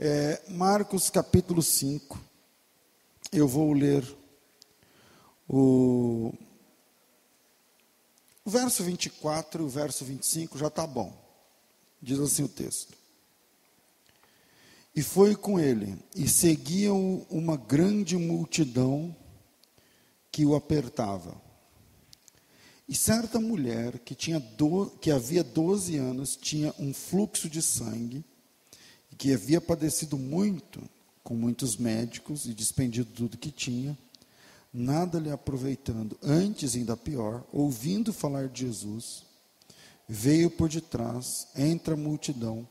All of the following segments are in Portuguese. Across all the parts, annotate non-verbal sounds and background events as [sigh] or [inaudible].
É, Marcos capítulo 5. Eu vou ler o, o verso 24 e o verso 25, já está bom. Diz assim o texto. E foi com ele, e seguiam uma grande multidão que o apertava. E certa mulher que, tinha do, que havia 12 anos tinha um fluxo de sangue, que havia padecido muito com muitos médicos e despendido tudo que tinha, nada lhe aproveitando, antes ainda pior, ouvindo falar de Jesus, veio por detrás, entre a multidão,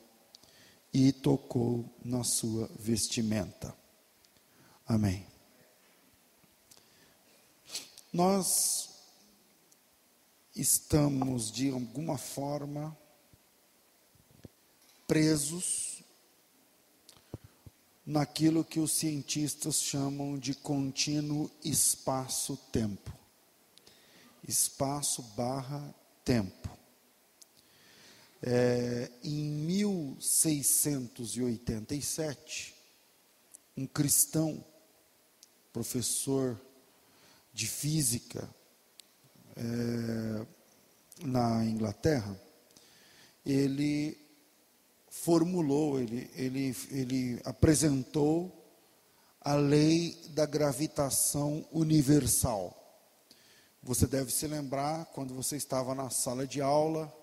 e tocou na sua vestimenta. Amém. Nós estamos, de alguma forma, presos naquilo que os cientistas chamam de contínuo espaço-tempo. Espaço barra tempo. É, em 1687, um cristão, professor de física é, na Inglaterra, ele formulou, ele, ele, ele apresentou a lei da gravitação universal. Você deve se lembrar quando você estava na sala de aula,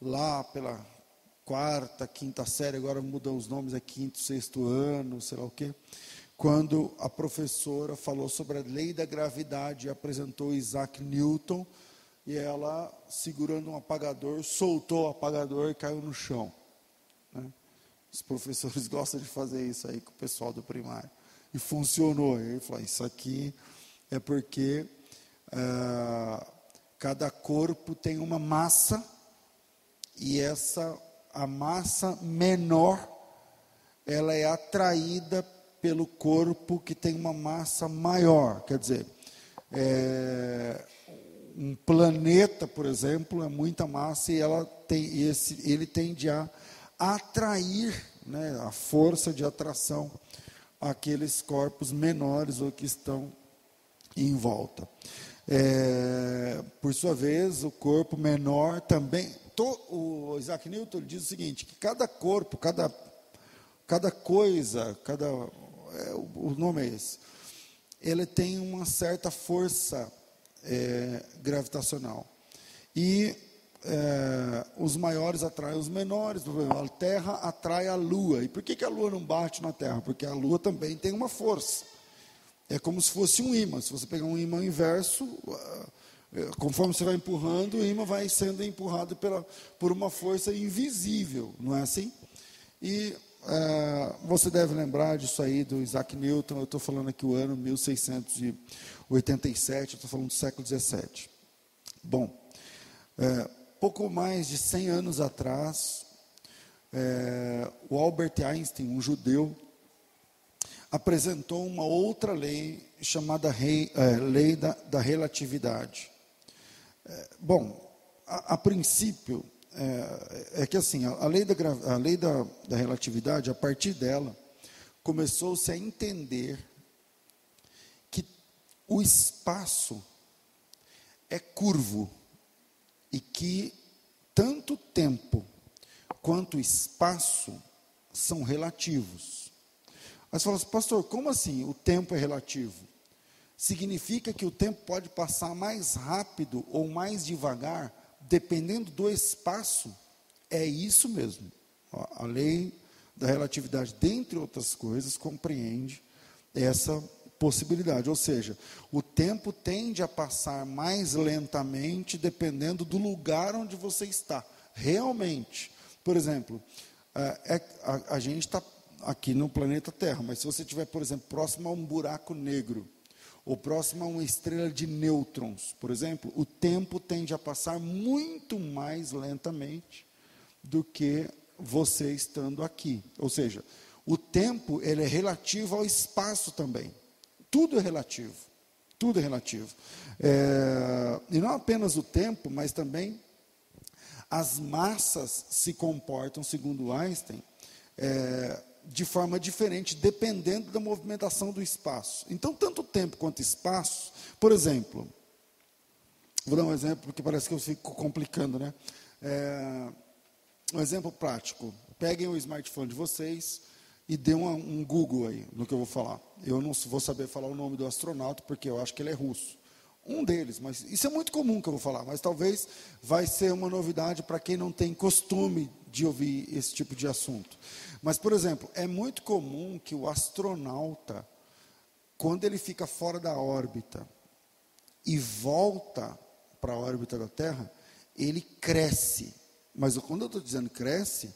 lá pela quarta, quinta série, agora mudam os nomes, é quinto, sexto ano, sei lá o quê quando a professora falou sobre a lei da gravidade apresentou Isaac Newton, e ela, segurando um apagador, soltou o apagador e caiu no chão. Os professores [laughs] gostam de fazer isso aí com o pessoal do primário. E funcionou. Ele falou: Isso aqui é porque ah, cada corpo tem uma massa, e essa, a massa menor, ela é atraída pelo corpo que tem uma massa maior. Quer dizer, é, um planeta, por exemplo, é muita massa e ela tem esse, ele tende a atrair, né, a força de atração aqueles corpos menores ou que estão em volta. É, por sua vez, o corpo menor também. To, o Isaac Newton diz o seguinte: que cada corpo, cada, cada coisa, cada é, o, nome é esse, ele tem uma certa força é, gravitacional. E é, os maiores atraem os menores, a Terra atrai a Lua. E por que, que a Lua não bate na Terra? Porque a Lua também tem uma força. É como se fosse um imã. Se você pegar um imã inverso, é, conforme você vai empurrando, o imã vai sendo empurrado pela, por uma força invisível, não é assim? E é, você deve lembrar disso aí do Isaac Newton. Eu estou falando aqui o ano 1687, estou falando do século 17. Bom, é, pouco mais de 100 anos atrás, é, o Albert Einstein, um judeu, apresentou uma outra lei chamada rei, é, Lei da, da Relatividade. É, bom, a, a princípio, é, é que assim, a, a lei, da, a lei da, da relatividade, a partir dela, começou-se a entender que o espaço é curvo e que tanto tempo quanto espaço são relativos. Você fala assim, pastor, como assim o tempo é relativo? Significa que o tempo pode passar mais rápido ou mais devagar dependendo do espaço, é isso mesmo. A lei da relatividade, dentre outras coisas, compreende essa possibilidade. Ou seja, o tempo tende a passar mais lentamente dependendo do lugar onde você está. Realmente. Por exemplo, é, a, a gente está aqui no planeta Terra, mas se você estiver, por exemplo, próximo a um buraco negro, ou próximo a uma estrela de nêutrons, por exemplo, o tempo tende a passar muito mais lentamente do que você estando aqui. Ou seja, o tempo ele é relativo ao espaço também. Tudo é relativo. Tudo é relativo. É, e não apenas o tempo, mas também as massas se comportam, segundo Einstein, é, de forma diferente, dependendo da movimentação do espaço. Então, tanto tempo quanto espaço, por exemplo, vou dar um exemplo porque parece que eu fico complicando, né? É, um exemplo prático. Peguem o smartphone de vocês e dê um, um Google aí no que eu vou falar. Eu não vou saber falar o nome do astronauta porque eu acho que ele é russo. Um deles, mas isso é muito comum que eu vou falar, mas talvez vai ser uma novidade para quem não tem costume de ouvir esse tipo de assunto. Mas, por exemplo, é muito comum que o astronauta, quando ele fica fora da órbita e volta para a órbita da Terra, ele cresce. Mas quando eu estou dizendo cresce,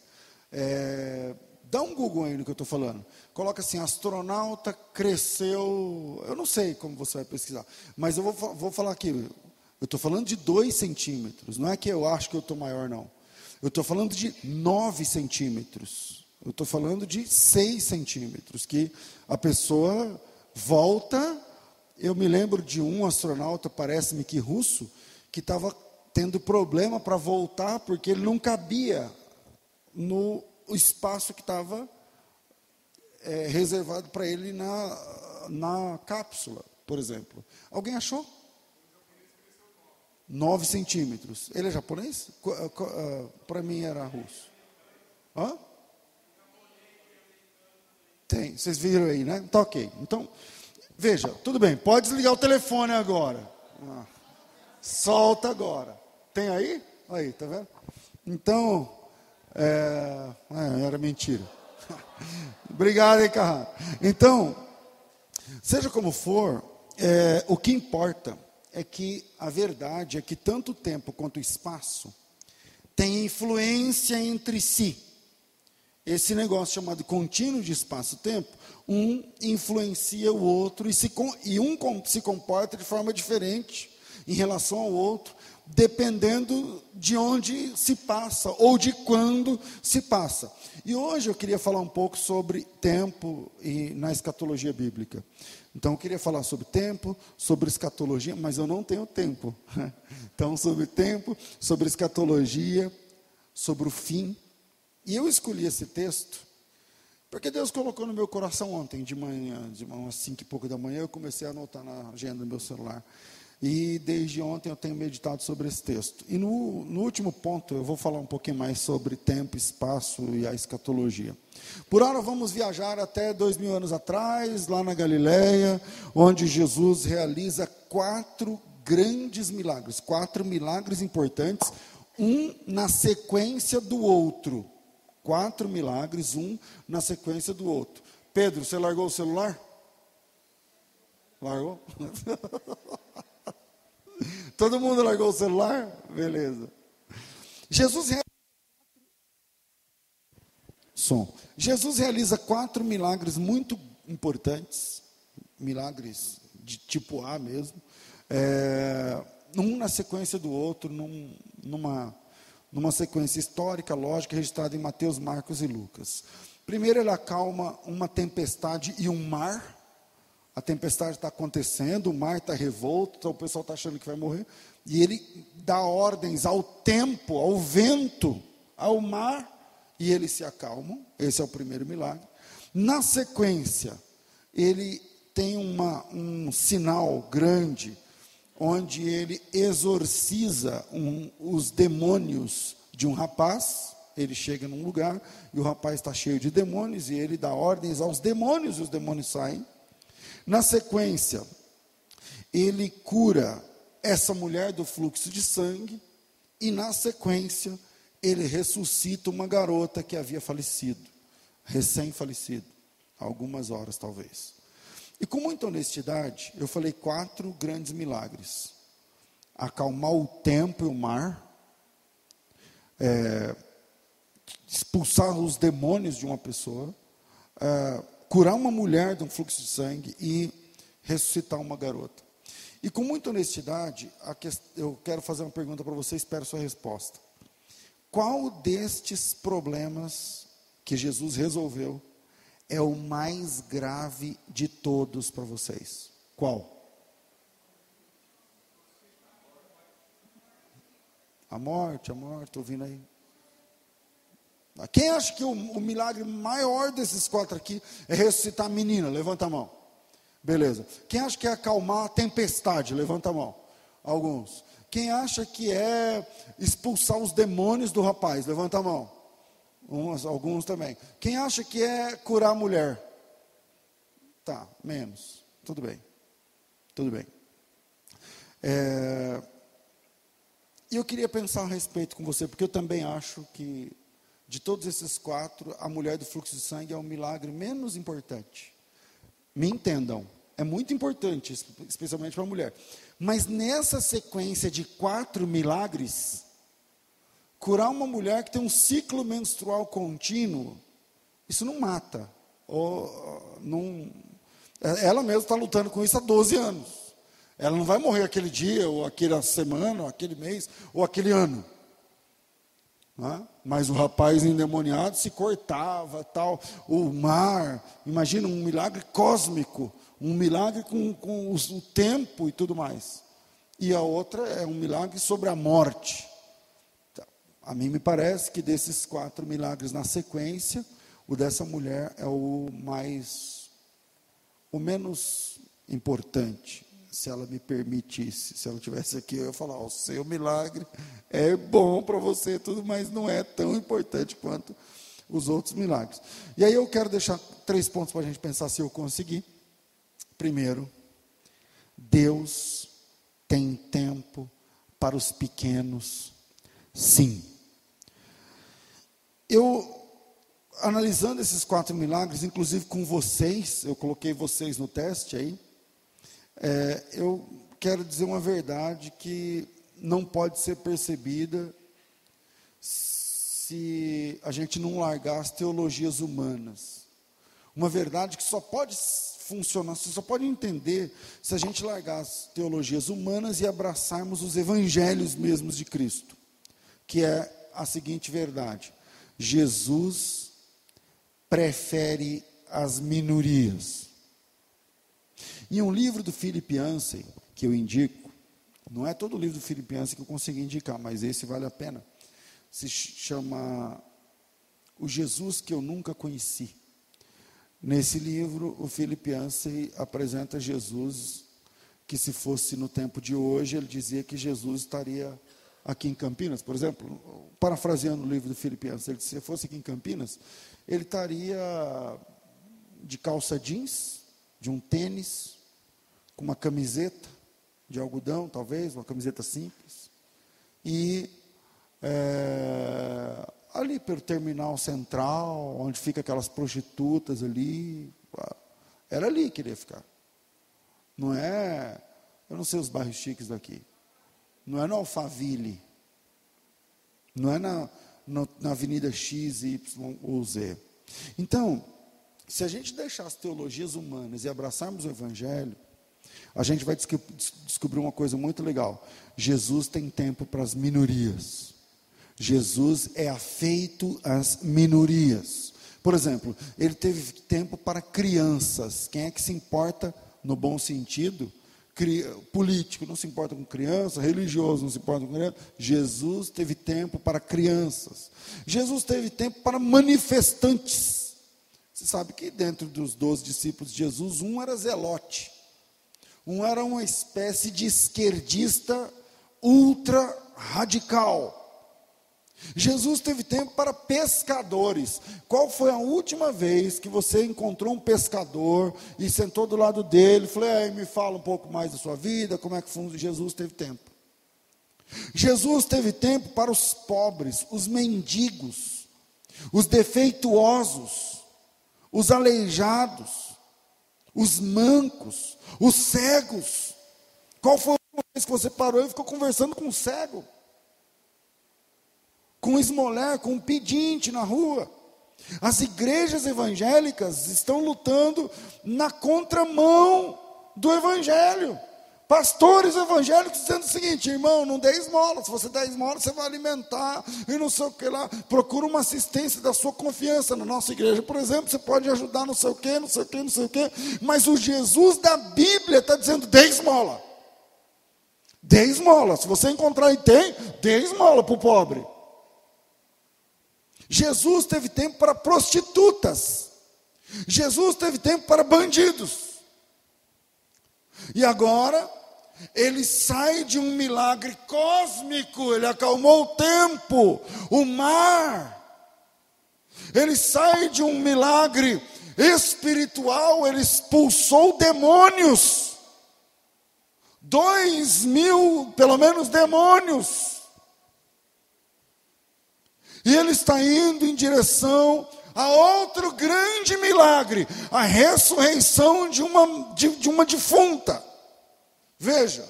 é, Dá um Google aí no que eu estou falando. Coloca assim, astronauta cresceu. Eu não sei como você vai pesquisar. Mas eu vou, vou falar aqui. Eu estou falando de 2 centímetros. Não é que eu acho que eu estou maior, não. Eu estou falando de 9 centímetros. Eu estou falando de 6 centímetros. Que a pessoa volta. Eu me lembro de um astronauta, parece-me que russo, que estava tendo problema para voltar porque ele não cabia no o espaço que estava é, reservado para ele na, na cápsula, por exemplo. Alguém achou? 9 centímetros. Ele é japonês? Ah, para mim era russo. Hã? Tem, vocês viram aí, né? Tá ok. Então, veja, tudo bem, pode desligar o telefone agora. Ah, solta agora. Tem aí? Aí, tá vendo? Então, é, é, era mentira. [laughs] Obrigado, hein, Carrão. Então, seja como for, é, o que importa é que a verdade é que tanto o tempo quanto o espaço têm influência entre si. Esse negócio chamado contínuo de espaço-tempo, um influencia o outro e, se, e um se comporta de forma diferente em relação ao outro, dependendo de onde se passa ou de quando se passa. E hoje eu queria falar um pouco sobre tempo e na escatologia bíblica. Então eu queria falar sobre tempo, sobre escatologia, mas eu não tenho tempo. [laughs] Então sobre tempo, sobre escatologia, sobre o fim. E eu escolhi esse texto porque Deus colocou no meu coração ontem de manhã, de umas cinco e pouco da manhã, eu comecei a anotar na agenda do meu celular. E desde ontem eu tenho meditado sobre esse texto. E no, no, último ponto eu vou falar um pouquinho mais sobre tempo, espaço e a escatologia. Por hora vamos viajar até dois mil anos atrás, lá na Galileia, onde Jesus realiza quatro grandes milagres, quatro milagres importantes, um na sequência do outro. Quatro milagres, um na sequência do outro. Pedro, você largou o celular? Largou? [laughs] Todo mundo largou o celular? Beleza. Jesus realiza... Som. Jesus realiza quatro milagres muito importantes, milagres de tipo A mesmo, é, um na sequência do outro, num, numa, numa sequência histórica, lógica, registrada em Mateus, Marcos e Lucas. Primeiro, ele acalma uma tempestade e um mar a tempestade está acontecendo, o mar está revolto, então o pessoal está achando que vai morrer. E ele dá ordens ao tempo, ao vento, ao mar, e eles se acalmam. Esse é o primeiro milagre. Na sequência, ele tem uma, um sinal grande, onde ele exorciza um, os demônios de um rapaz. Ele chega num lugar e o rapaz está cheio de demônios, e ele dá ordens aos demônios, e os demônios saem. Na sequência, ele cura essa mulher do fluxo de sangue, e na sequência, ele ressuscita uma garota que havia falecido, recém-falecido, algumas horas talvez. E com muita honestidade, eu falei quatro grandes milagres: acalmar o tempo e o mar, é, expulsar os demônios de uma pessoa, é, curar uma mulher de um fluxo de sangue e ressuscitar uma garota. E com muita honestidade, eu quero fazer uma pergunta para você, espero sua resposta. Qual destes problemas que Jesus resolveu é o mais grave de todos para vocês? Qual? A morte, a morte, estou ouvindo aí. Quem acha que o, o milagre maior desses quatro aqui é ressuscitar a menina? Levanta a mão. Beleza. Quem acha que é acalmar a tempestade? Levanta a mão. Alguns. Quem acha que é expulsar os demônios do rapaz? Levanta a mão. Uns, alguns também. Quem acha que é curar a mulher? Tá, menos. Tudo bem. Tudo bem. É, e eu queria pensar a respeito com você, porque eu também acho que, de todos esses quatro, a mulher do fluxo de sangue é o milagre menos importante. Me entendam, é muito importante, especialmente para a mulher. Mas nessa sequência de quatro milagres, curar uma mulher que tem um ciclo menstrual contínuo, isso não mata. Ou, não, ela mesma está lutando com isso há 12 anos. Ela não vai morrer aquele dia, ou aquela semana, ou aquele mês, ou aquele ano. É? Mas o rapaz endemoniado se cortava, tal. O mar, imagina um milagre cósmico, um milagre com, com o tempo e tudo mais. E a outra é um milagre sobre a morte. Então, a mim me parece que desses quatro milagres na sequência, o dessa mulher é o mais, o menos importante se ela me permitisse, se ela tivesse aqui, eu ia falar: o seu milagre é bom para você, tudo, mas não é tão importante quanto os outros milagres. E aí eu quero deixar três pontos para a gente pensar se eu conseguir. Primeiro, Deus tem tempo para os pequenos, sim. Eu analisando esses quatro milagres, inclusive com vocês, eu coloquei vocês no teste aí. É, eu quero dizer uma verdade que não pode ser percebida se a gente não largar as teologias humanas. Uma verdade que só pode funcionar, você só pode entender se a gente largar as teologias humanas e abraçarmos os evangelhos mesmos de Cristo, que é a seguinte verdade: Jesus prefere as minorias. E um livro do Philip Yancey, que eu indico, não é todo o livro do Philip Yancey que eu consegui indicar, mas esse vale a pena. Se chama O Jesus que eu nunca conheci. Nesse livro, o Philip Yancey apresenta Jesus que se fosse no tempo de hoje, ele dizia que Jesus estaria aqui em Campinas, por exemplo, parafraseando o livro do Philip Yancey, ele disse, se fosse aqui em Campinas, ele estaria de calça jeans, de um tênis, com uma camiseta de algodão, talvez, uma camiseta simples. E é, ali pelo terminal central, onde fica aquelas prostitutas ali, era ali que ele ia ficar. Não é, eu não sei os bairros chiques daqui. Não é no Alphaville. Não é na, na, na Avenida X, Y ou Z. Então, se a gente deixar as teologias humanas e abraçarmos o Evangelho, a gente vai descobrir uma coisa muito legal. Jesus tem tempo para as minorias. Jesus é afeito às minorias. Por exemplo, ele teve tempo para crianças. Quem é que se importa, no bom sentido, político não se importa com criança, religioso não se importa com criança. Jesus teve tempo para crianças. Jesus teve tempo para manifestantes. Você sabe que dentro dos doze discípulos de Jesus, um era zelote. Um era uma espécie de esquerdista ultra radical. Jesus teve tempo para pescadores. Qual foi a última vez que você encontrou um pescador e sentou do lado dele, falou: me fala um pouco mais da sua vida, como é que funciona? Jesus teve tempo. Jesus teve tempo para os pobres, os mendigos, os defeituosos, os aleijados, os mancos, os cegos. Qual foi a vez que você parou e ficou conversando com um cego? Com um esmoler, com um pedinte na rua? As igrejas evangélicas estão lutando na contramão do evangelho. Pastores evangélicos dizendo o seguinte, irmão, não dê esmola. Se você der esmola, você vai alimentar e não sei o que lá. Procura uma assistência da sua confiança. Na nossa igreja, por exemplo, você pode ajudar não sei o que, não sei o que, não sei o que. Mas o Jesus da Bíblia está dizendo, dê esmola. Dê esmola. Se você encontrar e tem, dê esmola para o pobre. Jesus teve tempo para prostitutas. Jesus teve tempo para bandidos. E agora, ele sai de um milagre cósmico, ele acalmou o tempo, o mar. Ele sai de um milagre espiritual, ele expulsou demônios. Dois mil, pelo menos, demônios. E ele está indo em direção a outro grande milagre, a ressurreição de uma, de, de uma defunta. Veja,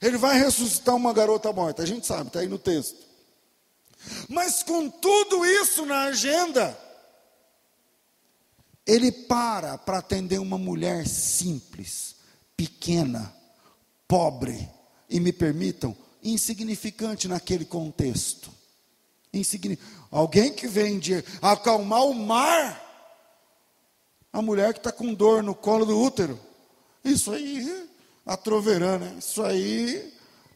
ele vai ressuscitar uma garota morta, a gente sabe, está aí no texto. Mas com tudo isso na agenda, ele para para atender uma mulher simples, pequena, pobre, e me permitam, insignificante naquele contexto. Insignificante. Alguém que vem de acalmar o mar. A mulher que está com dor no colo do útero. Isso aí, a troverana, isso aí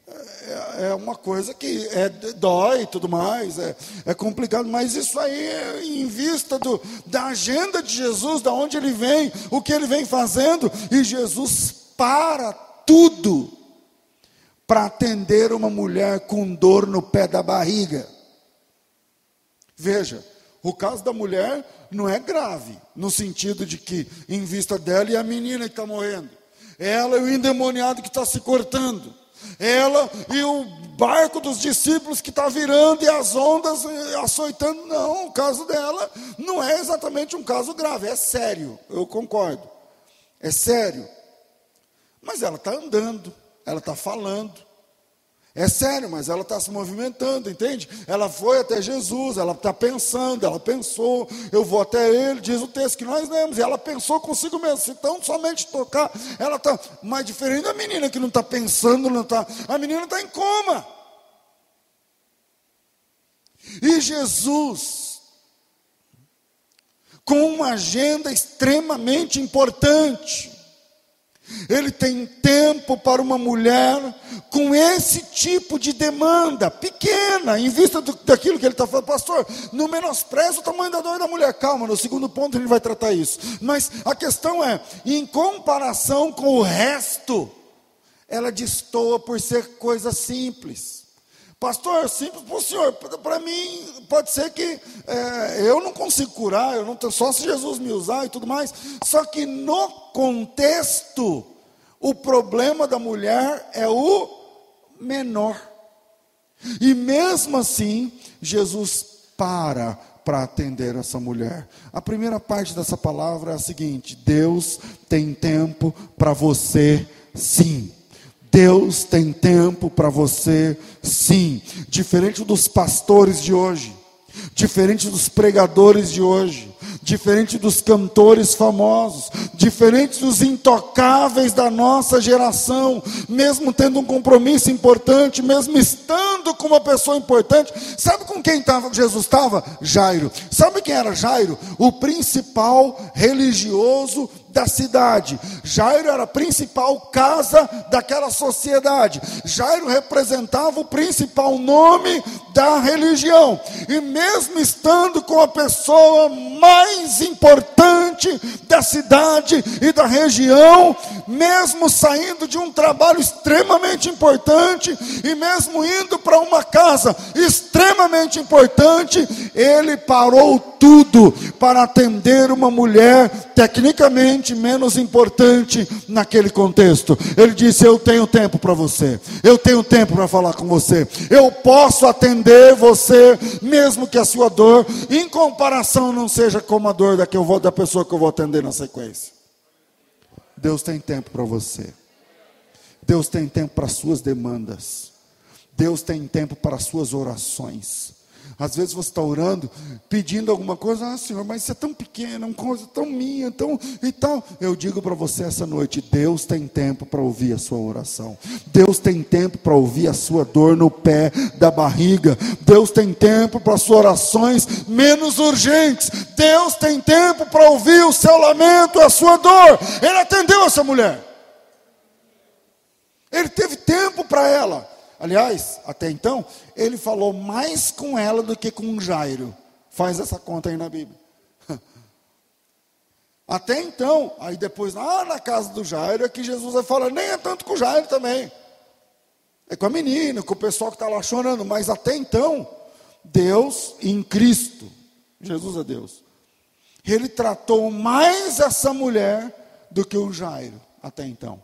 é, é uma coisa que é, dói e tudo mais, é, é complicado, mas isso aí, em vista do, da agenda de Jesus, da onde ele vem, o que ele vem fazendo, e Jesus para tudo para atender uma mulher com dor no pé da barriga. Veja, o caso da mulher não é grave, no sentido de que, em vista dela e a menina que está morrendo, ela e o endemoniado que está se cortando, ela e o barco dos discípulos que está virando e as ondas açoitando. Não, o caso dela não é exatamente um caso grave, é sério, eu concordo, é sério. Mas ela está andando, ela está falando, é sério, mas ela está se movimentando, entende? Ela foi até Jesus, ela está pensando, ela pensou, eu vou até ele, diz o texto que nós lemos, e ela pensou consigo mesmo, se então somente tocar, ela está mais diferente da menina que não está pensando, não está, a menina está em coma. E Jesus, com uma agenda extremamente importante, ele tem tempo para uma mulher com esse tipo de demanda, pequena, em vista do, daquilo que ele está falando, pastor, não menospreza o tamanho da dor da mulher. Calma, no segundo ponto ele vai tratar isso. Mas a questão é, em comparação com o resto, ela destoa por ser coisa simples. Pastor, simples para o senhor. Para mim, pode ser que é, eu não consigo curar, eu não tenho, só se Jesus me usar e tudo mais. Só que no contexto, o problema da mulher é o menor. E mesmo assim, Jesus para para atender essa mulher. A primeira parte dessa palavra é a seguinte: Deus tem tempo para você, sim. Deus tem tempo para você, sim. Diferente dos pastores de hoje, diferente dos pregadores de hoje, diferente dos cantores famosos, diferente dos intocáveis da nossa geração, mesmo tendo um compromisso importante, mesmo estando com uma pessoa importante. Sabe com quem tava, Jesus estava? Jairo. Sabe quem era Jairo? O principal religioso da cidade. Jairo era a principal casa daquela sociedade. Jairo representava o principal nome da religião. E mesmo estando com a pessoa mais importante da cidade e da região, mesmo saindo de um trabalho extremamente importante e mesmo indo para uma casa extremamente importante, ele parou tudo para atender uma mulher tecnicamente menos importante naquele contexto. Ele disse: Eu tenho tempo para você, eu tenho tempo para falar com você, eu posso atender você, mesmo que a sua dor, em comparação, não seja como a dor da, que eu vou, da pessoa que eu vou atender na sequência. Deus tem tempo para você. Deus tem tempo para suas demandas. Deus tem tempo para suas orações. Às vezes você está orando, pedindo alguma coisa, ah Senhor, mas isso é tão pequeno, uma coisa tão minha, tão e tal. Eu digo para você essa noite: Deus tem tempo para ouvir a sua oração, Deus tem tempo para ouvir a sua dor no pé da barriga, Deus tem tempo para suas orações menos urgentes, Deus tem tempo para ouvir o seu lamento, a sua dor. Ele atendeu essa mulher, ele teve tempo para ela. Aliás, até então, ele falou mais com ela do que com Jairo. Faz essa conta aí na Bíblia. [laughs] Até então, aí depois, lá na casa do Jairo, é que Jesus vai falar, nem é tanto com o Jairo também. É com a menina, com o pessoal que está lá chorando, mas até então, Deus em Cristo, Jesus é Deus, ele tratou mais essa mulher do que o Jairo, até então.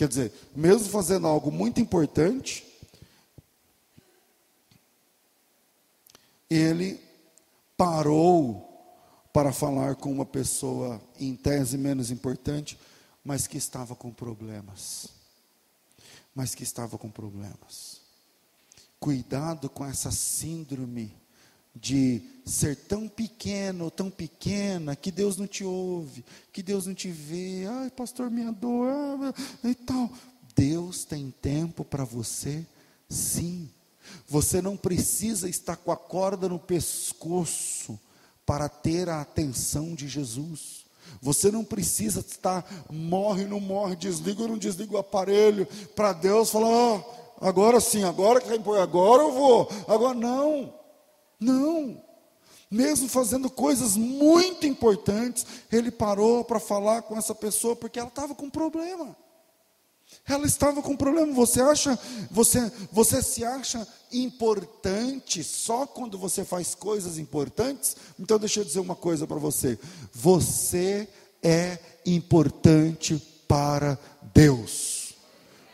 Quer dizer, mesmo fazendo algo muito importante, ele parou para falar com uma pessoa em tese menos importante, mas que estava com problemas. Mas que estava com problemas. Cuidado com essa síndrome de ser tão pequeno, tão pequena, que Deus não te ouve, que Deus não te vê, ai, pastor, minha dor, ah, e tal. Deus tem tempo para você, sim. Você não precisa estar com a corda no pescoço para ter a atenção de Jesus. Você não precisa estar, morre, não morre, desliga ou não desliga o aparelho, para Deus falar, oh, agora sim, agora que agora eu vou, agora não. Não. Mesmo fazendo coisas muito importantes, ele parou para falar com essa pessoa porque ela estava com problema. Ela estava com problema. Você acha, você, você se acha importante só quando você faz coisas importantes? Então deixa eu dizer uma coisa para você. Você é importante para Deus.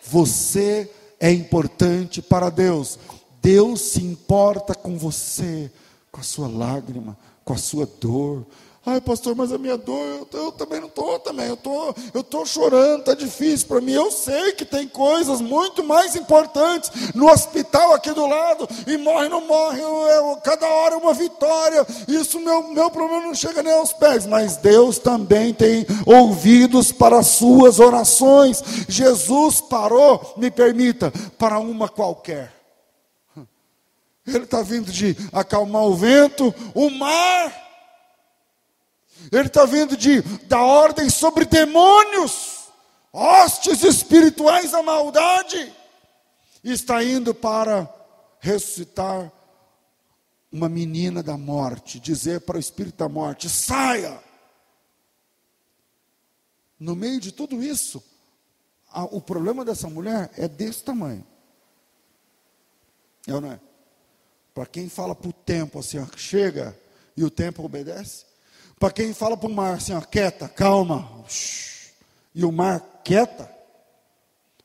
Você é importante para Deus. Deus se importa com você, com a sua lágrima, com a sua dor. Ai, pastor, mas a minha dor, eu, eu também não estou também. Eu tô, eu tô chorando, está difícil para mim. Eu sei que tem coisas muito mais importantes no hospital aqui do lado, e morre, não morre, eu, eu, cada hora é uma vitória. Isso, meu, meu problema não chega nem aos pés. Mas Deus também tem ouvidos para as suas orações. Jesus parou, me permita, para uma qualquer. Ele está vindo de acalmar o vento, o mar. Ele está vindo de dar ordem sobre demônios, hostes espirituais da maldade. E está indo para ressuscitar uma menina da morte, dizer para o espírito da morte: saia. No meio de tudo isso, a, o problema dessa mulher é desse tamanho. É ou não é? Para quem fala para o tempo assim, ó, chega, e o tempo obedece. Para quem fala para o mar assim, ó, quieta, calma, e o mar quieta.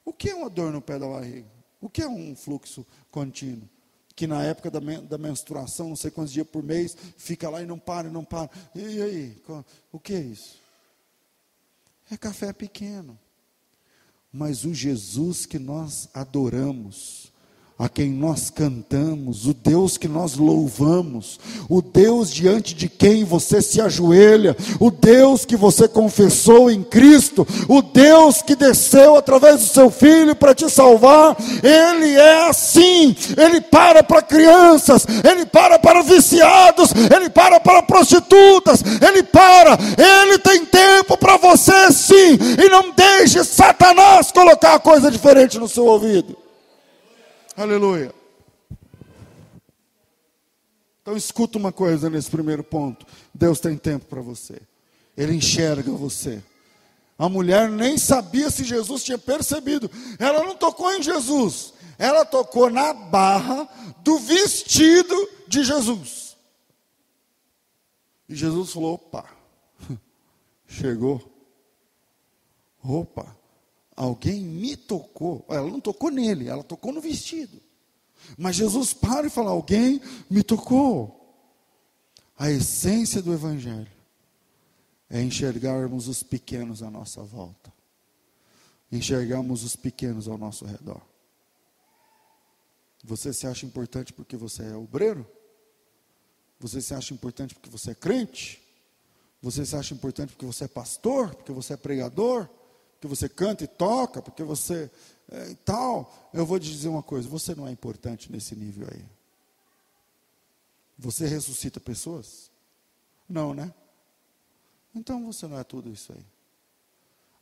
O que é uma dor no pé da barriga? O que é um fluxo contínuo? Que na época da, da menstruação, não sei quantos dias por mês, fica lá e não para, e não para. E aí, o que é isso? É café pequeno. Mas o Jesus que nós adoramos, a quem nós cantamos, o Deus que nós louvamos, o Deus diante de quem você se ajoelha, o Deus que você confessou em Cristo, o Deus que desceu através do seu Filho para te salvar, Ele é assim, Ele para para crianças, Ele para para viciados, Ele para para prostitutas, Ele para, Ele tem tempo para você sim, e não deixe Satanás colocar coisa diferente no seu ouvido. Aleluia. Então escuta uma coisa nesse primeiro ponto. Deus tem tempo para você. Ele enxerga você. A mulher nem sabia se Jesus tinha percebido. Ela não tocou em Jesus. Ela tocou na barra do vestido de Jesus. E Jesus falou: opa, [laughs] chegou. Opa, Alguém me tocou. Ela não tocou nele, ela tocou no vestido. Mas Jesus para e fala: Alguém me tocou. A essência do Evangelho é enxergarmos os pequenos à nossa volta, enxergarmos os pequenos ao nosso redor. Você se acha importante porque você é obreiro? Você se acha importante porque você é crente? Você se acha importante porque você é pastor? Porque você é pregador? Porque você canta e toca, porque você é, tal. Eu vou te dizer uma coisa: você não é importante nesse nível aí. Você ressuscita pessoas? Não, né? Então você não é tudo isso aí.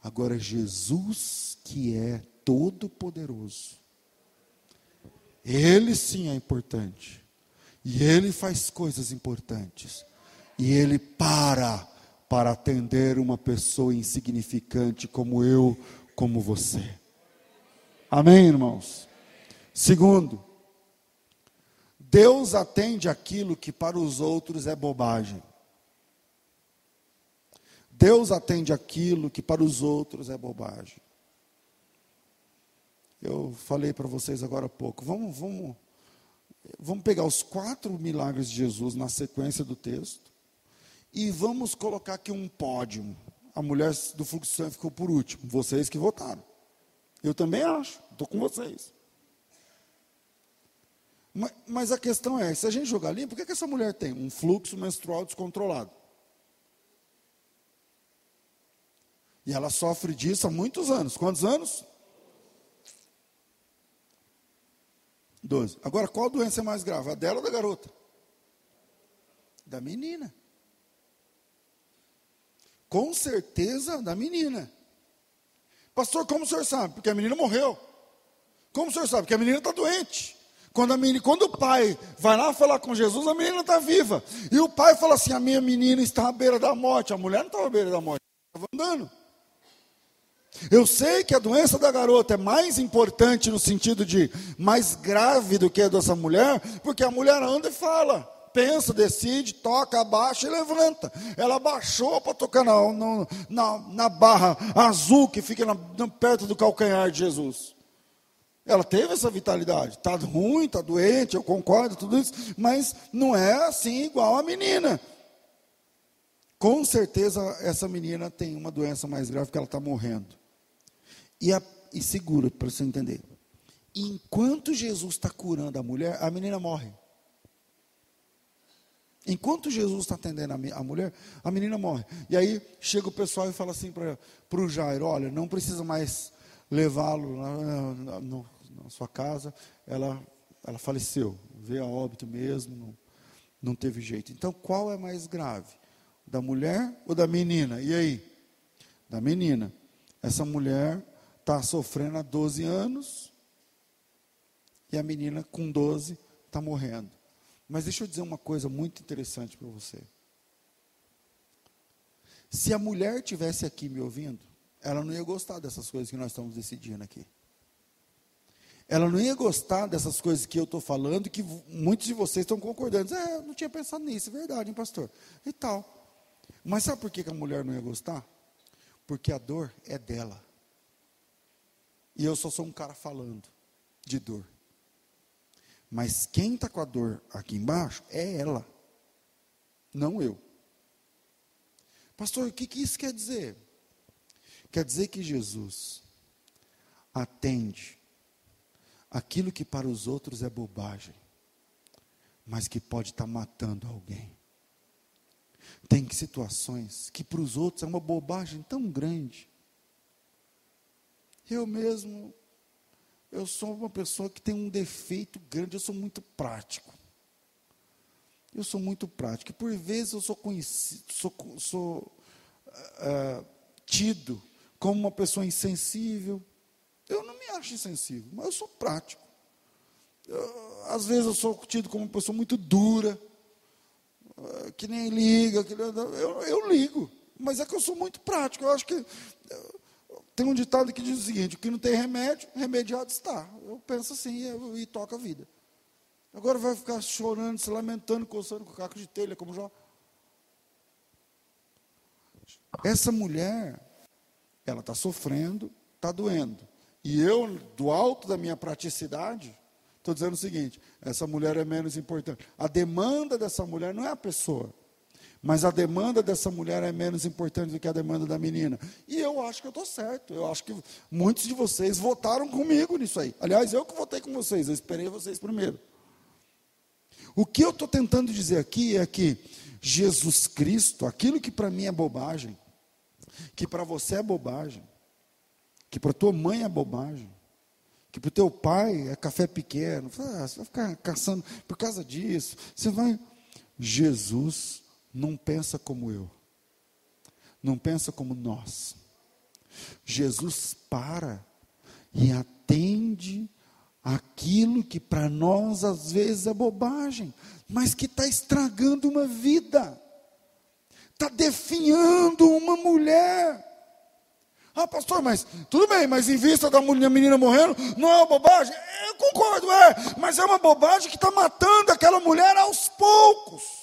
Agora, Jesus, que é todo-poderoso, Ele sim é importante. E ele faz coisas importantes. E ele para para atender uma pessoa insignificante como eu, como você. Amém, irmãos? Segundo, Deus atende aquilo que para os outros é bobagem. Deus atende aquilo que para os outros é bobagem. Eu falei para vocês agora há pouco. Vamos, vamos, vamos pegar os quatro milagres de Jesus na sequência do texto e vamos colocar aqui um pódio. A mulher do fluxo de sangue ficou por último. Vocês que votaram. Eu também acho. Estou com vocês. Mas, mas, a questão é, se a gente jogar limpo, por que, que essa mulher tem um fluxo menstrual descontrolado? E ela sofre disso há muitos anos. Quantos anos? Doze. Agora, qual doença é mais grave? A dela ou da garota? Da menina. Com certeza da menina. Pastor, como o senhor sabe? Porque a menina morreu. Como o senhor sabe? Porque a menina está doente. Quando, a menina, quando o pai vai lá falar com Jesus, a menina está viva. E o pai fala assim: a minha menina está à beira da morte. A mulher não estava à beira da morte, estava andando. Eu sei que a doença da garota é mais importante no sentido de mais grave do que a dessa mulher, porque a mulher anda e fala, pensa, decide, toca, abaixa e levanta. Ela baixou para tocar na, na, na, barra azul que fica na, perto do calcanhar de Jesus. Ela teve essa vitalidade. Está ruim, está doente, eu concordo, tudo isso, mas não é assim igual a menina. Com certeza essa menina tem uma doença mais grave que ela está morrendo. E, a, e segura, para você entender. Enquanto Jesus está curando a mulher, a menina morre. Enquanto Jesus está atendendo a, mulher, a menina morre. E aí chega o pessoal e fala assim para o Jairo: olha, não precisa mais levá-lo na, na, na, sua casa. Ela, ela faleceu, veio a óbito mesmo, não, não teve jeito. Então qual é mais grave? Da mulher ou da menina? E aí? Da menina. Essa mulher está sofrendo há 12 anos e a menina com 12 está morrendo. Mas deixa eu dizer uma coisa muito interessante para você. Se a mulher tivesse aqui me ouvindo, ela não ia gostar dessas coisas que nós estamos decidindo aqui. Ela não ia gostar dessas coisas que eu estou falando, que muitos de vocês estão concordando. É, eu não tinha pensado nisso, é verdade, hein, pastor? E tal. Mas sabe por que a mulher não ia gostar? Porque a dor é dela. E eu só sou um cara falando de dor. Mas quem está com a dor aqui embaixo é ela, não eu. Pastor, o que, que isso quer dizer? Quer dizer que Jesus atende aquilo que para os outros é bobagem, mas que pode estar tá matando alguém. Tem situações que para os outros é uma bobagem tão grande eu mesmo, eu sou uma pessoa que tem um defeito grande, eu sou muito prático. Eu sou muito prático. E por vezes eu sou conhecido, sou, sou uh, tido como uma pessoa insensível. Eu não me acho insensível, mas eu sou prático. Eu, às vezes eu sou tido como uma pessoa muito dura, uh, que nem liga. Que, eu, eu ligo, mas é que eu sou muito prático. Eu acho que. Tem um ditado que diz o seguinte: que não tem remédio, remediado está. Eu penso assim e, e toca a vida. Agora vai ficar chorando, se lamentando, coçando com caco de telha, como já. Essa mulher, ela está sofrendo, está doendo. E eu, do alto da minha praticidade, estou dizendo o seguinte: essa mulher é menos importante. A demanda dessa mulher não é a pessoa. Mas a demanda dessa mulher é menos importante do que a demanda da menina. E eu acho que eu estou certo. Eu acho que muitos de vocês votaram comigo nisso aí. Aliás, eu que votei com vocês, eu esperei vocês primeiro. O que eu estou tentando dizer aqui é que Jesus Cristo, aquilo que para mim é bobagem, que para você é bobagem, que para tua mãe é bobagem, que para o teu pai é café pequeno, ah, você vai ficar caçando por causa disso, você vai. Jesus não pensa como eu, não pensa como nós. Jesus para e atende aquilo que para nós às vezes é bobagem, mas que está estragando uma vida, está definhando uma mulher. Ah, pastor, mas tudo bem, mas em vista da mulher, menina morrendo, não é uma bobagem? Eu concordo, é, mas é uma bobagem que está matando aquela mulher aos poucos.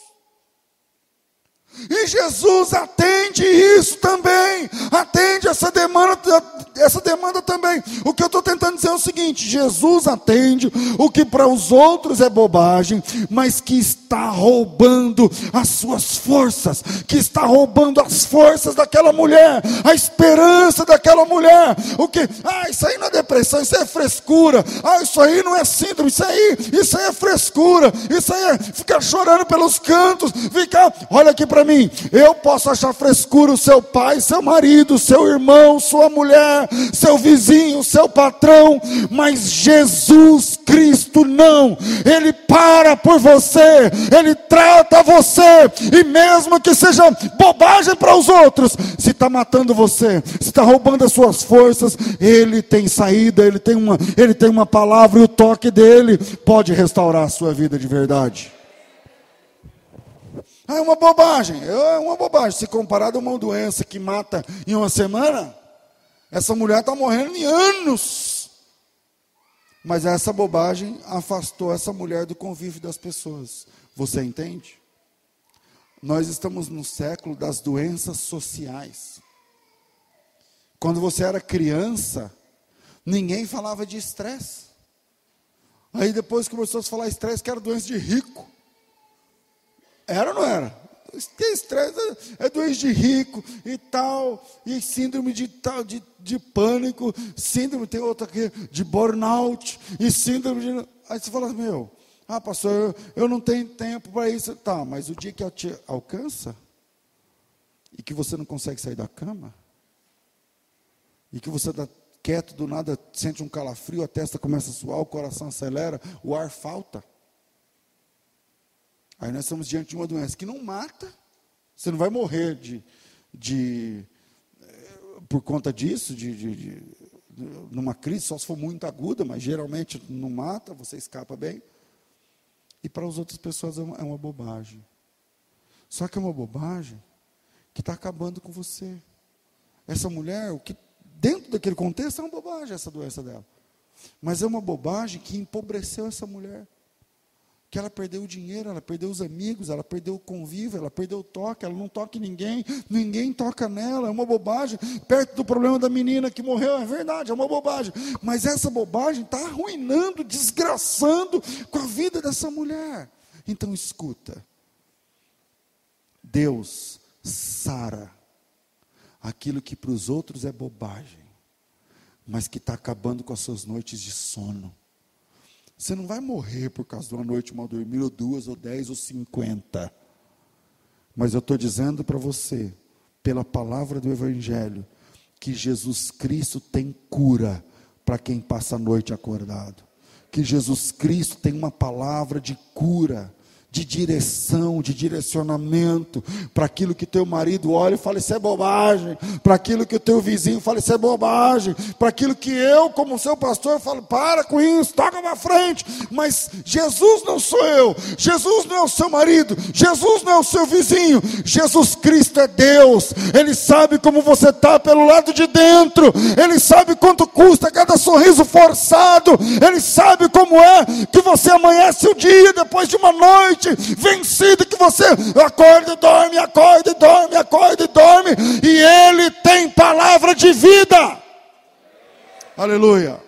E Jesus atende isso também, atende essa demanda, essa demanda também. O que eu estou tentando dizer é o seguinte: Jesus atende o que para os outros é bobagem, mas que está roubando as suas forças, que está roubando as forças daquela mulher, a esperança daquela mulher. O que? Ah, isso aí não é depressão, isso é frescura. Ah, isso aí não é síndrome, isso aí, isso aí é frescura. Isso aí é ficar chorando pelos cantos, ficar, olha aqui para mim, eu posso achar frescura o seu pai, seu marido, seu irmão, sua mulher, seu vizinho, seu patrão, mas Jesus Cristo não. Ele para por você, ele trata você, e mesmo que seja bobagem para os outros, se está matando você, se está roubando as suas forças, ele tem saída, ele tem uma, ele tem uma palavra e o toque dele pode restaurar a sua vida de verdade. Ah, é uma bobagem, é uma bobagem. Se comparado a uma doença que mata em uma semana, essa mulher está morrendo em anos. Mas essa bobagem afastou essa mulher do convívio das pessoas. Você entende? Nós estamos no século das doenças sociais. Quando você era criança, ninguém falava de estresse. Aí depois começou a falar estresse, que era doença de rico. Era ou não era? Tem estresse, é doente de rico e tal, e síndrome de, tal, de, de pânico, síndrome, tem outra aqui, de burnout, e síndrome de. Aí você fala, meu, ah, pastor, eu, eu não tenho tempo para isso. Tá, mas o dia que te alcança, e que você não consegue sair da cama, e que você está quieto do nada, sente um calafrio, a testa começa a suar, o coração acelera, o ar falta. Aí nós estamos diante de uma doença que não mata, você não vai morrer de, de eh, por conta disso, de, de, de, numa crise, só se for muito aguda, mas geralmente não mata, você escapa bem. E para as outras pessoas é uma, é uma bobagem. Só que é uma bobagem que está acabando com você. Essa mulher, o que dentro daquele contexto é uma bobagem essa doença dela. Mas é uma bobagem que empobreceu essa mulher que ela perdeu o dinheiro, ela perdeu os amigos, ela perdeu o convívio, ela perdeu o toque, ela não toca em ninguém, ninguém toca nela, é uma bobagem. Perto do problema da menina que morreu, é verdade, é uma bobagem. Mas essa bobagem está arruinando, desgraçando com a vida dessa mulher. Então escuta. Deus sara aquilo que para os outros é bobagem, mas que está acabando com as suas noites de sono você não vai morrer por causa de uma noite mal dormida, ou duas, ou dez, ou cinquenta. Mas eu estou dizendo para você, pela palavra do Evangelho, que Jesus Cristo tem cura para quem passa a noite acordado. Que Jesus Cristo tem uma palavra de cura de direção, de direcionamento, para aquilo que teu marido olha e fala, isso é bobagem, para aquilo que o teu vizinho fala, isso é bobagem, para aquilo que eu, como seu pastor, falo, para com isso, toca para frente, mas Jesus não sou eu, Jesus não é o seu marido, Jesus não é o seu vizinho, Jesus Cristo é Deus, Ele sabe como você está pelo lado de dentro, Ele sabe quanto custa cada sorriso forçado, Ele sabe como é que você amanhece o dia depois de uma noite, vencido, que você acorda e dorme, acorda e dorme, acorda e dorme, e Ele tem palavra de vida. Aleluia.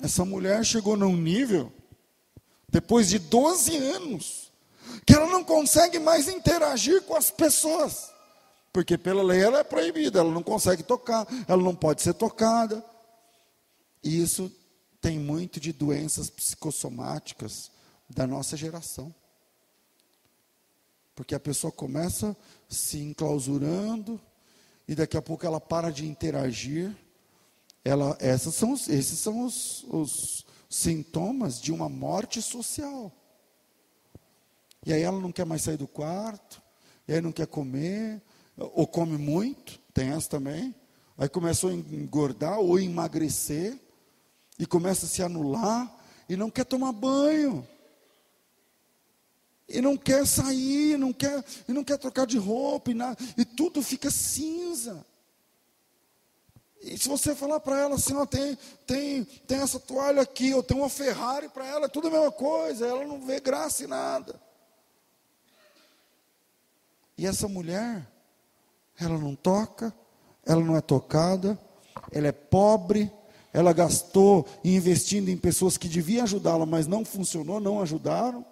Essa mulher chegou num nível, depois de 12 anos, que ela não consegue mais interagir com as pessoas. Porque pela lei ela é proibida, ela não consegue tocar, ela não pode ser tocada. E isso tem muito de doenças psicossomáticas da nossa geração. Porque a pessoa começa se enclausurando e daqui a pouco ela para de interagir. Ela, essas são, esses são os, os sintomas de uma morte social. E aí ela não quer mais sair do quarto, e aí não quer comer, ou come muito, tem essa também. Aí começou a engordar ou emagrecer e começa a se anular e não quer tomar banho. E não quer sair, não quer, e não quer trocar de roupa, e, e tudo fica cinza. E se você falar para ela assim, ó, tem, tem, tem essa toalha aqui, ou tem uma Ferrari para ela, é tudo a mesma coisa, ela não vê graça em nada. E essa mulher, ela não toca, ela não é tocada, ela é pobre, ela gastou investindo em pessoas que deviam ajudá-la, mas não funcionou, não ajudaram.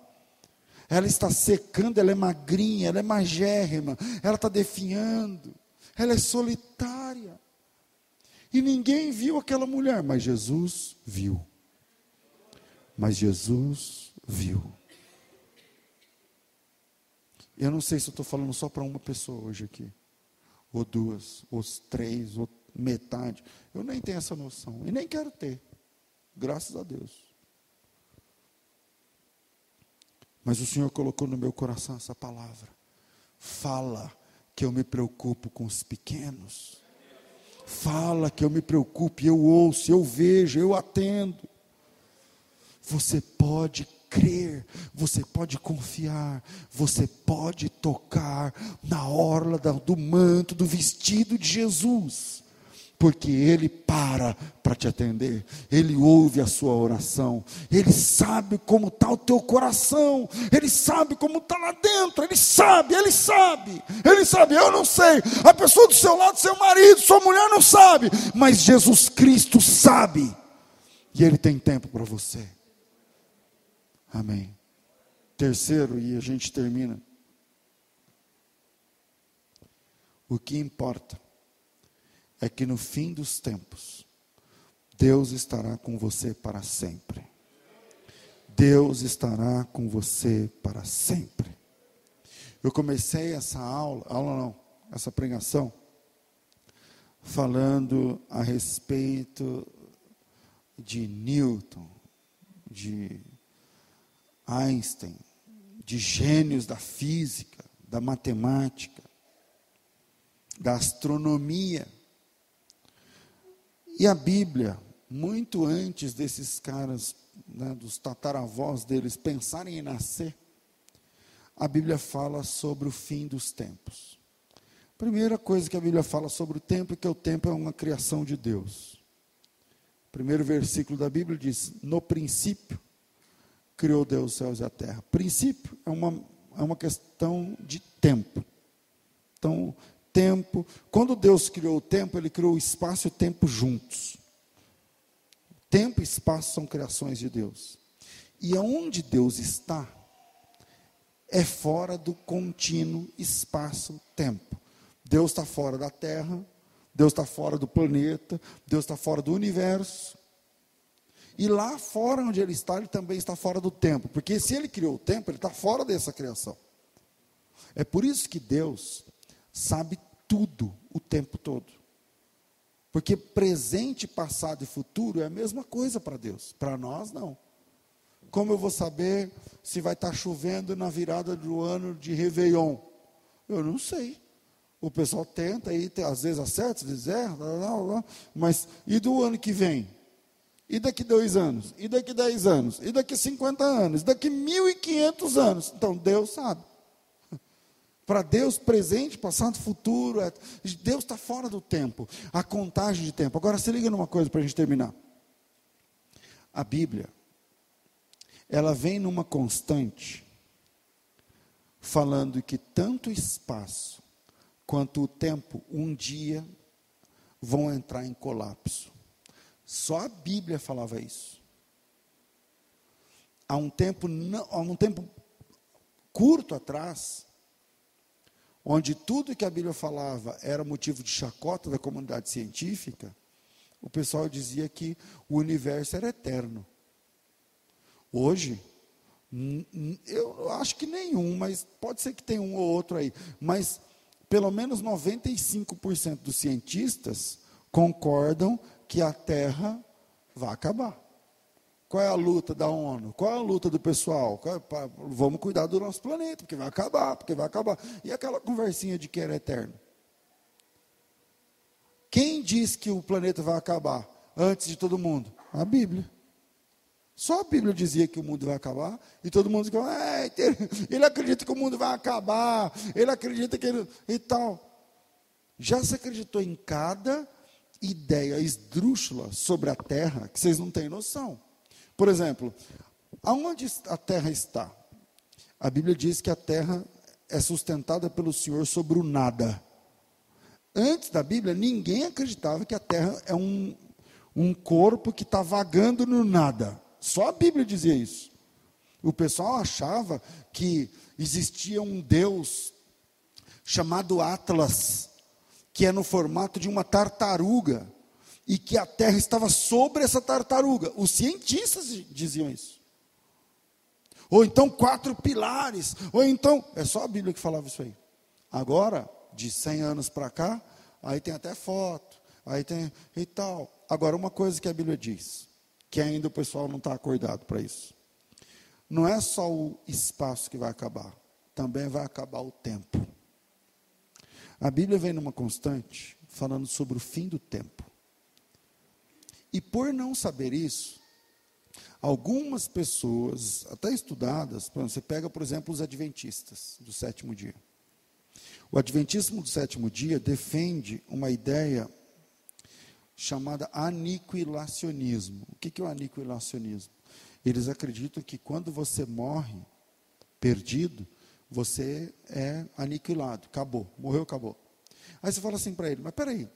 Ela está secando, ela é magrinha, ela é magérrima, ela está definhando, ela é solitária. E ninguém viu aquela mulher, mas Jesus viu. Mas Jesus viu. Eu não sei se eu estou falando só para uma pessoa hoje aqui, ou duas, ou três, ou metade. Eu nem tenho essa noção, e nem quero ter, graças a Deus. Mas o Senhor colocou no meu coração essa palavra. Fala que eu me preocupo com os pequenos. Fala que eu me preocupo, eu ouço, eu vejo, eu atendo. Você pode crer, você pode confiar, você pode tocar na orla do manto, do vestido de Jesus porque Ele para para te atender, Ele ouve a sua oração, Ele sabe como está o teu coração, Ele sabe como está lá dentro, Ele sabe, Ele sabe, Ele sabe, eu não sei, a pessoa do seu lado, seu marido, sua mulher não sabe, mas Jesus Cristo sabe, e Ele tem tempo para você, amém. Terceiro, e a gente termina, o que importa é que no fim dos tempos, Deus estará com você para sempre. Deus estará com você para sempre. Eu comecei essa aula, aula não, essa pregação, falando a respeito de Newton, de Einstein, de gênios da física, da matemática, da astronomia. E a Bíblia, muito antes desses caras, né, dos tataravós deles, pensarem em nascer, a Bíblia fala sobre o fim dos tempos. Primeira coisa que a Bíblia fala sobre o tempo é que o tempo é uma criação de Deus. Primeiro versículo da Bíblia diz: No princípio criou Deus os céus e a terra. Princípio é uma, é uma questão de tempo. Então, tempo. Quando Deus criou o tempo, Ele criou o espaço e o tempo juntos. Tempo e espaço são criações de Deus. E aonde Deus está, é fora do contínuo espaço-tempo. Deus está fora da Terra, Deus está fora do planeta, Deus está fora do universo. E lá fora onde Ele está, Ele também está fora do tempo. Porque se Ele criou o tempo, Ele está fora dessa criação. É por isso que Deus sabe tudo o tempo todo. Porque presente, passado e futuro é a mesma coisa para Deus. Para nós, não. Como eu vou saber se vai estar tá chovendo na virada do ano de Réveillon? Eu não sei. O pessoal tenta aí, às vezes acerta, às vezes erra, mas e do ano que vem? E daqui dois anos? E daqui dez anos? E daqui cinquenta anos? E daqui mil e quinhentos anos? Então Deus sabe. Para Deus, presente, passado, futuro. É, Deus está fora do tempo. A contagem de tempo. Agora, se liga numa coisa para a gente terminar. A Bíblia, ela vem numa constante, falando que tanto o espaço quanto o tempo, um dia, vão entrar em colapso. Só a Bíblia falava isso. Há um tempo, há um tempo curto atrás, onde tudo que a Bíblia falava era motivo de chacota da comunidade científica, o pessoal dizia que o universo era eterno. Hoje, eu acho que nenhum, mas pode ser que tenha um ou outro aí, mas pelo menos 95% dos cientistas concordam que a Terra vai acabar. Qual é a luta da ONU? Qual é a luta do pessoal? É, vamos cuidar do nosso planeta, porque vai acabar, porque vai acabar. E aquela conversinha de que era eterno? Quem diz que o planeta vai acabar antes de todo mundo? A Bíblia. Só a Bíblia dizia que o mundo vai acabar, e todo mundo dizia, é, [laughs] ele acredita que o mundo vai acabar, ele acredita que ele. e tal. Já se acreditou em cada ideia esdrúxula sobre a terra que vocês não têm noção. Por exemplo, aonde a terra está? A Bíblia diz que a terra é sustentada pelo Senhor sobre o nada. Antes da Bíblia, ninguém acreditava que a terra é um, um corpo que está vagando no nada. Só a Bíblia dizia isso. O pessoal achava que existia um Deus chamado Atlas, que é no formato de uma tartaruga, e que a terra estava sobre essa tartaruga. Os cientistas diziam isso. Ou então quatro pilares, ou então, é só a Bíblia que falava isso aí. Agora, de 100 anos para cá, aí tem até foto, aí tem e tal. Agora, uma coisa que a Bíblia diz: que ainda o pessoal não está acordado para isso. Não é só o espaço que vai acabar, também vai acabar o tempo. A Bíblia vem numa constante falando sobre o fim do tempo. E por não saber isso, algumas pessoas, até estudadas, você pega, por exemplo, os adventistas do sétimo dia. O adventismo do sétimo dia defende uma ideia chamada aniquilacionismo. O que é o aniquilacionismo? Eles acreditam que quando você morre perdido, você é aniquilado, acabou, morreu, acabou. Aí você fala assim para ele, mas peraí,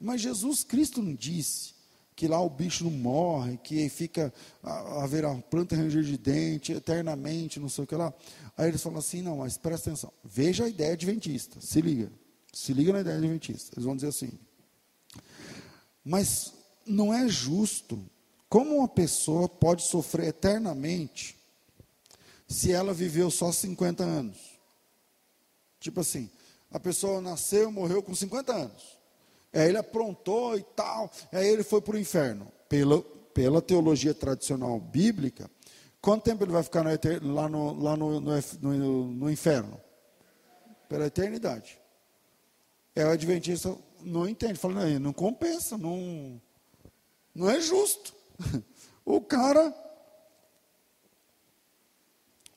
mas Jesus Cristo não disse que lá o bicho não morre, que fica, haverá planta ranger de dente eternamente, não sei o que lá. Aí eles falam assim, não, mas presta atenção, veja a ideia adventista, se liga, se liga na ideia adventista. Eles vão dizer assim, mas não é justo. Como uma pessoa pode sofrer eternamente se ela viveu só 50 anos? Tipo assim, a pessoa nasceu, morreu com 50 anos. Aí ele aprontou e tal, aí ele foi para o inferno. Pela, pela teologia tradicional bíblica, quanto tempo ele vai ficar no, lá, no, lá no, no, no inferno? Pela eternidade. É o adventista não entende, fala, não, não compensa, não, não é justo. [laughs] O cara,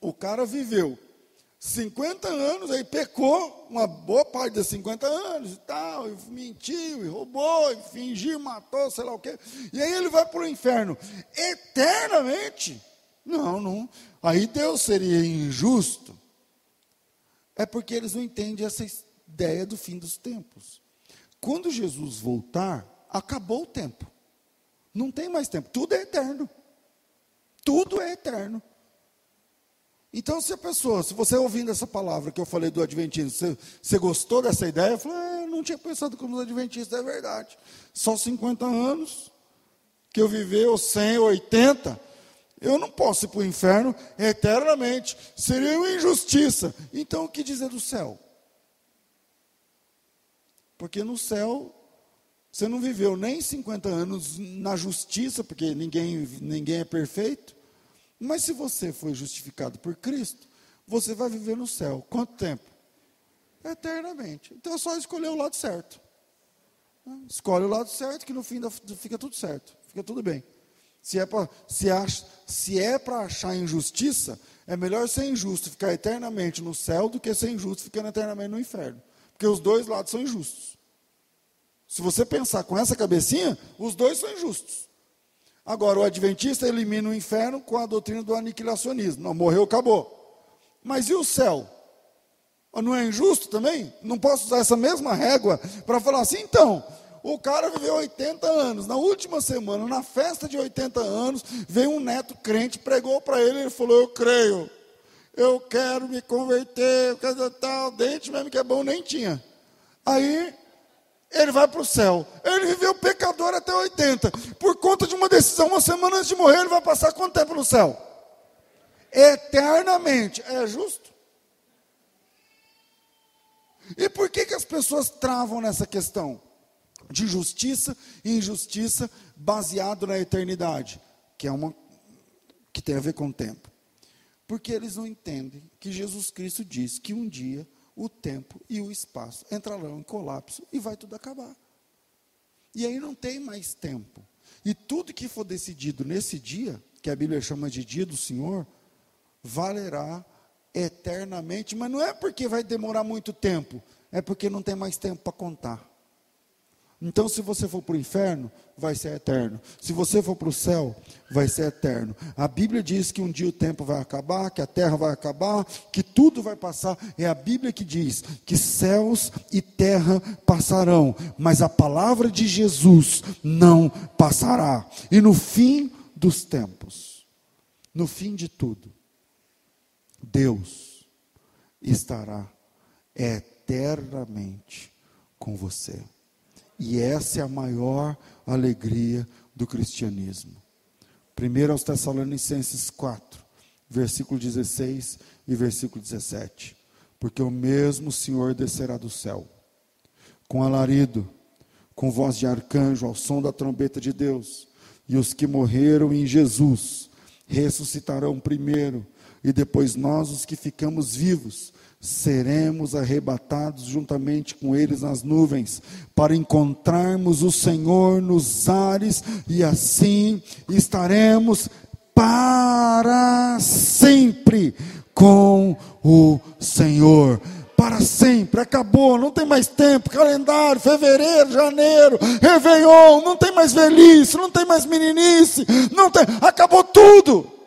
o cara viveu 50 anos, aí pecou uma boa parte dos 50 anos e tal, e mentiu, e roubou, e fingiu, matou, sei lá o quê. E aí ele vai para o inferno eternamente. Não, não. Aí Deus seria injusto. É porque eles não entendem essa ideia do fim dos tempos. Quando Jesus voltar, acabou o tempo. Não tem mais tempo. Tudo é eterno. Tudo é eterno. Então, se a pessoa, se você ouvindo essa palavra que eu falei do Adventismo, você, você gostou dessa ideia? Eu falei, é, não tinha pensado como os Adventistas, é verdade. Só 50 anos que eu viveu 100, 80, eu não posso ir para o inferno eternamente. Seria uma injustiça. Então, o que dizer do céu? Porque no céu, você não viveu nem 50 anos na justiça, porque ninguém, ninguém é perfeito. Mas se você foi justificado por Cristo, você vai viver no céu. Quanto tempo? Eternamente. Então é só escolher o lado certo. Escolhe o lado certo, que no fim fica tudo certo, fica tudo bem. Se é para se se é achar injustiça, é melhor ser injusto, ficar eternamente no céu, do que ser injusto ficando eternamente no inferno. Porque os dois lados são injustos. Se você pensar com essa cabecinha, os dois são injustos. Agora, o adventista elimina o inferno com a doutrina do aniquilacionismo. Não, morreu, acabou. Mas e o céu? Não é injusto também? Não posso usar essa mesma régua para falar assim, então, o cara viveu 80 anos. Na última semana, na festa de 80 anos, veio um neto crente, pregou para ele, ele falou: Eu creio eu quero me converter, eu quero tal, dente mesmo que é bom, nem tinha. Aí ele vai para o céu. Ele viveu pecador até 80. Por conta de uma decisão, uma semana antes de morrer, ele vai passar quanto tempo no céu? Eternamente. É justo? E por que, que as pessoas travam nessa questão? De justiça e injustiça baseado na eternidade, que é uma que tem a ver com o tempo. Porque eles não entendem que Jesus Cristo diz que um dia o tempo e o espaço entrarão em colapso e vai tudo acabar. E aí não tem mais tempo. E tudo que for decidido nesse dia, que a Bíblia chama de dia do Senhor, valerá eternamente, mas não é porque vai demorar muito tempo, é porque não tem mais tempo para contar. Então, se você for para o inferno, vai ser eterno. Se você for para o céu, vai ser eterno. A Bíblia diz que um dia o tempo vai acabar, que a terra vai acabar, que tudo vai passar. É a Bíblia que diz que céus e terra passarão, mas a palavra de Jesus não passará. E no fim dos tempos, no fim de tudo, Deus estará eternamente com você. E essa é a maior alegria do cristianismo. Primeiro aos Tessalonicenses 4, versículo 16 e versículo 17. Porque o mesmo Senhor descerá do céu, com alarido, com voz de arcanjo, ao som da trombeta de Deus, e os que morreram em Jesus ressuscitarão primeiro e depois nós, os que ficamos vivos, seremos arrebatados juntamente com eles nas nuvens, para encontrarmos o Senhor nos ares, e assim estaremos para sempre com o Senhor. Para sempre, acabou, não tem mais tempo, calendário, fevereiro, janeiro, Réveillon, não tem mais velhice, não tem mais meninice, não tem, acabou tudo.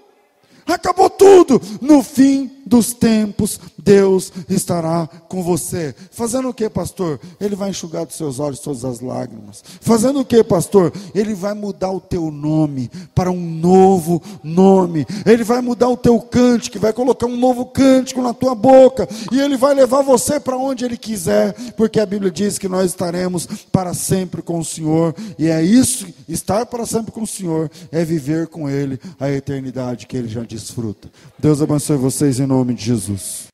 Acabou tudo. No fim dos tempos, Deus estará com você. Fazendo o que, pastor? Ele vai enxugar dos seus olhos todas as lágrimas. Fazendo o que, pastor? Ele vai mudar o teu nome para um novo nome. Ele vai mudar o teu cântico, vai colocar um novo cântico na tua boca. E ele vai levar você para onde ele quiser, porque a Bíblia diz que nós estaremos para sempre com o Senhor. E é isso, estar para sempre com o Senhor, é viver com ele a eternidade que ele já desfruta. Deus abençoe vocês em nome de Jesus.